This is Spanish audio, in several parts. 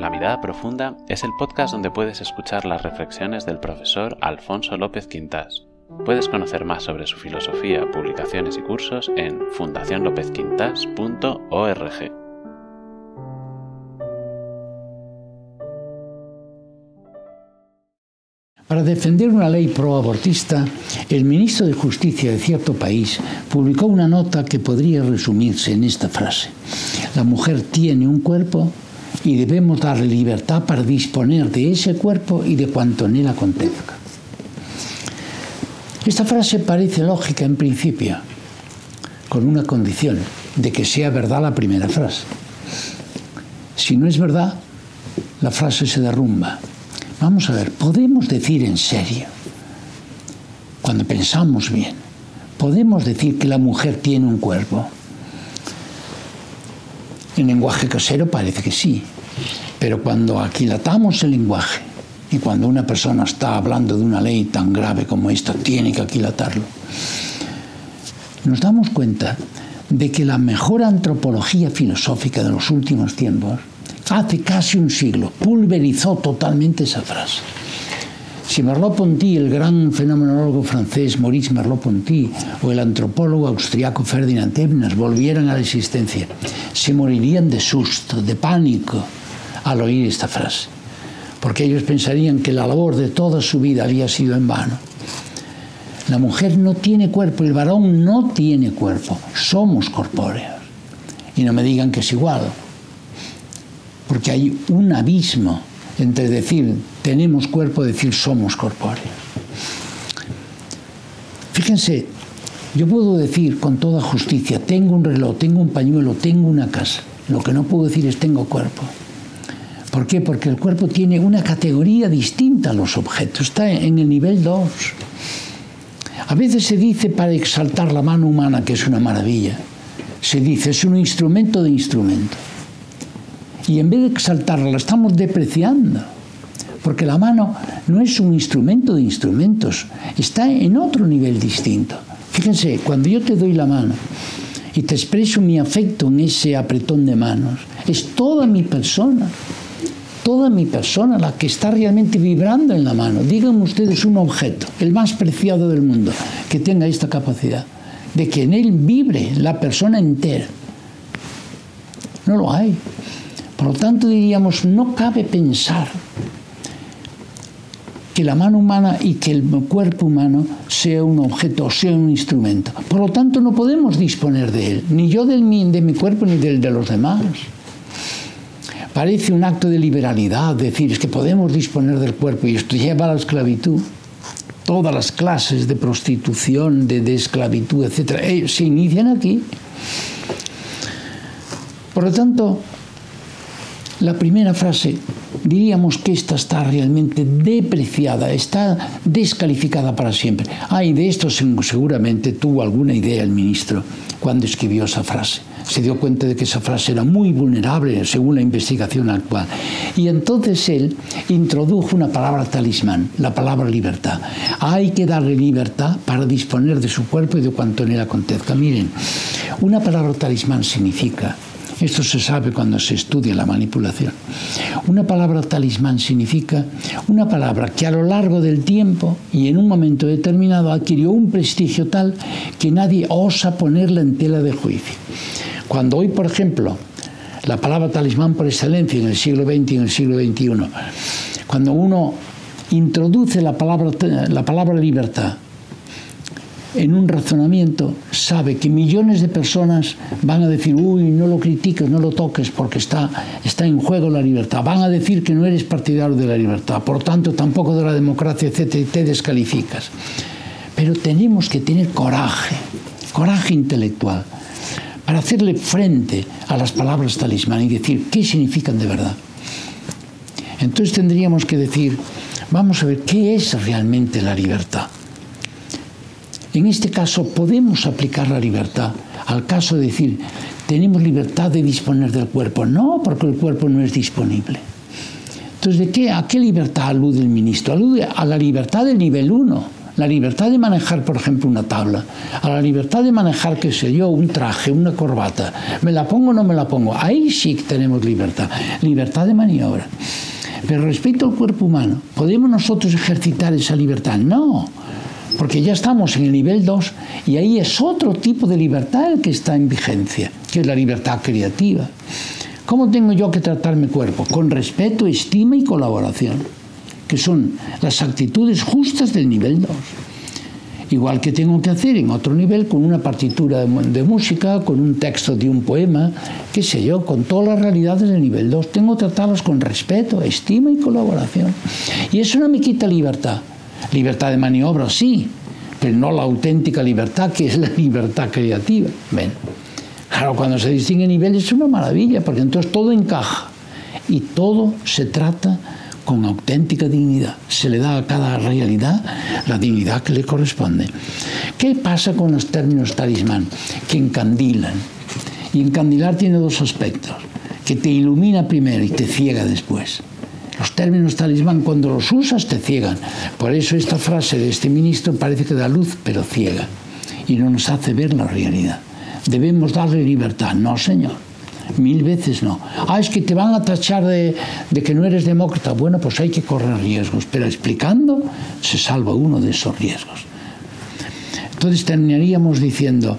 La Mirada Profunda es el podcast donde puedes escuchar las reflexiones del profesor Alfonso López Quintas. Puedes conocer más sobre su filosofía, publicaciones y cursos en fundacionlopezquintas.org. Para defender una ley pro-abortista, el ministro de Justicia de cierto país publicó una nota que podría resumirse en esta frase. La mujer tiene un cuerpo y debemos darle libertad para disponer de ese cuerpo y de cuanto en él acontezca. Esta frase parece lógica en principio, con una condición, de que sea verdad la primera frase. Si no es verdad, la frase se derrumba Vamos a ver, podemos decir en serio, cuando pensamos bien, podemos decir que la mujer tiene un cuerpo. En lenguaje casero parece que sí, pero cuando aquilatamos el lenguaje y cuando una persona está hablando de una ley tan grave como esta, tiene que aquilatarlo, nos damos cuenta de que la mejor antropología filosófica de los últimos tiempos hace casi un siglo, pulverizó totalmente esa frase. Si Merleau-Ponty, el gran fenomenólogo francés Maurice Merleau-Ponty o el antropólogo austriaco Ferdinand Ebner volvieran a la existencia, se morirían de susto, de pánico al oír esta frase, porque ellos pensarían que la labor de toda su vida había sido en vano. La mujer no tiene cuerpo, el varón no tiene cuerpo, somos corpóreos. Y no me digan que es igual, porque hay un abismo entre decir tenemos cuerpo decir somos corpóreos. Fíjense, yo puedo decir con toda justicia, tengo un reloj, tengo un pañuelo, tengo una casa. Lo que no puedo decir es tengo cuerpo. ¿Por qué? Porque el cuerpo tiene una categoría distinta a los objetos, está en el nivel 2. A veces se dice para exaltar la mano humana, que es una maravilla, se dice es un instrumento de instrumento y en vez de exaltarla la estamos depreciando. Porque la mano no es un instrumento de instrumentos, está en otro nivel distinto. Fíjense, cuando yo te doy la mano y te expreso mi afecto en ese apretón de manos, es toda mi persona, toda mi persona la que está realmente vibrando en la mano. Díganme ustedes un objeto, el más preciado del mundo, que tenga esta capacidad, de que en él vibre la persona entera. No lo hay. Por lo tanto, diríamos, no cabe pensar que la mano humana y que el cuerpo humano sea un objeto sea un instrumento. Por lo tanto, no podemos disponer de él, ni yo del, de mi cuerpo ni del de los demás. Parece un acto de liberalidad decir es que podemos disponer del cuerpo y esto lleva a la esclavitud. Todas las clases de prostitución, de, de esclavitud, etc., eh, se inician aquí. Por lo tanto, la primera frase, diríamos que esta está realmente depreciada, está descalificada para siempre. Ay, de esto seguramente tuvo alguna idea el ministro cuando escribió esa frase. Se dio cuenta de que esa frase era muy vulnerable según la investigación actual. Y entonces él introdujo una palabra talismán, la palabra libertad. Hay que darle libertad para disponer de su cuerpo y de cuanto en él acontezca. Miren, una palabra talismán significa esto se sabe cuando se estudia la manipulación. Una palabra talismán significa una palabra que a lo largo del tiempo y en un momento determinado adquirió un prestigio tal que nadie osa ponerla en tela de juicio. Cuando hoy, por ejemplo, la palabra talismán por excelencia en el siglo XX y en el siglo XXI, cuando uno introduce la palabra, la palabra libertad en un razonamiento sabe que millones de personas van a decir, uy, no lo critiques, no lo toques porque está, está en juego la libertad. Van a decir que no eres partidario de la libertad, por tanto tampoco de la democracia, etc. y te descalificas. Pero tenemos que tener coraje, coraje intelectual, para hacerle frente a las palabras talismán y decir qué significan de verdad. Entonces tendríamos que decir, vamos a ver, ¿qué es realmente la libertad? En este caso podemos aplicar la libertad al caso de decir, tenemos libertad de disponer del cuerpo. No, porque el cuerpo no es disponible. Entonces, ¿de qué, ¿a qué libertad alude el ministro? Alude a la libertad del nivel 1, La libertad de manejar, por ejemplo, una tabla, a la libertad de manejar, qué sé yo, un traje, una corbata, me la pongo o no me la pongo, ahí sí que tenemos libertad, libertad de maniobra. Pero respecto al cuerpo humano, ¿podemos nosotros ejercitar esa libertad? No, porque ya estamos en el nivel 2 y ahí es otro tipo de libertad el que está en vigencia, que es la libertad creativa. ¿Cómo tengo yo que tratar mi cuerpo? Con respeto, estima y colaboración, que son las actitudes justas del nivel 2. Igual que tengo que hacer en otro nivel con una partitura de, música, con un texto de un poema, qué sé yo, con todas las realidades del nivel 2. Tengo que tratarlas con respeto, estima y colaboración. Y eso no me quita libertad. Libertad de maniobra, sí, pero no la auténtica libertad, que es la libertad creativa. Ven. Claro, cuando se distingue niveles es una maravilla, porque entonces todo encaja y todo se trata con auténtica dignidad. Se le da a cada realidad la dignidad que le corresponde. ¿Qué pasa con los términos talismán? Que encandilan. Y encandilar tiene dos aspectos, que te ilumina primero y te ciega después. Los términos talismán cuando los usas te ciegan. Por eso esta frase de este ministro parece que da luz, pero ciega. Y no nos hace ver la realidad. Debemos darle libertad. No, señor Mil veces no. Ah, es que te van a tachar de, que no eres demócrata. Bueno, pues hay que correr riesgos, pero explicando se salva uno de esos riesgos. Entonces terminaríamos diciendo,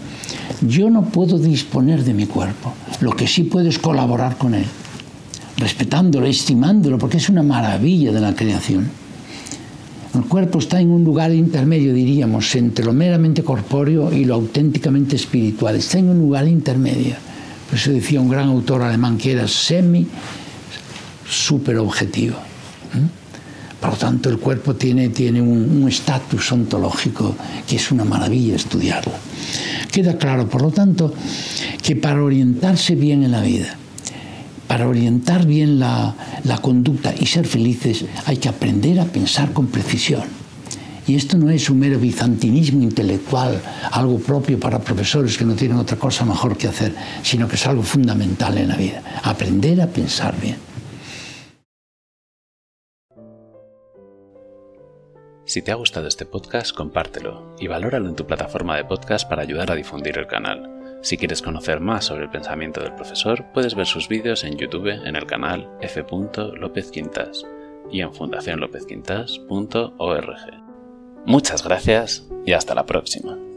yo no puedo disponer de mi cuerpo, lo que sí puedo es colaborar con él, respetándolo, estimándolo, porque es una maravilla de la creación. El cuerpo está en un lugar intermedio, diríamos, entre lo meramente corpóreo y lo auténticamente espiritual. Está en un lugar intermedio. Eso decía un gran autor alemán que era semi super objetivo. Por lo tanto, el cuerpo tiene, tiene un estatus ontológico que es una maravilla estudiarlo. Queda claro, por lo tanto, que para orientarse bien en la vida, para orientar bien la, conducta y ser felices, hay que aprender a pensar con precisión y esto no es un mero bizantinismo intelectual, algo propio para profesores que no tienen otra cosa mejor que hacer, sino que es algo fundamental en la vida, aprender a pensar bien. Si te ha gustado este podcast, compártelo y valóralo en tu plataforma de podcast para ayudar a difundir el canal. Si quieres conocer más sobre el pensamiento del profesor, puedes ver sus vídeos en YouTube en el canal F. López Quintas y en fundacionlopezquintas.org. Muchas gracias y hasta la próxima.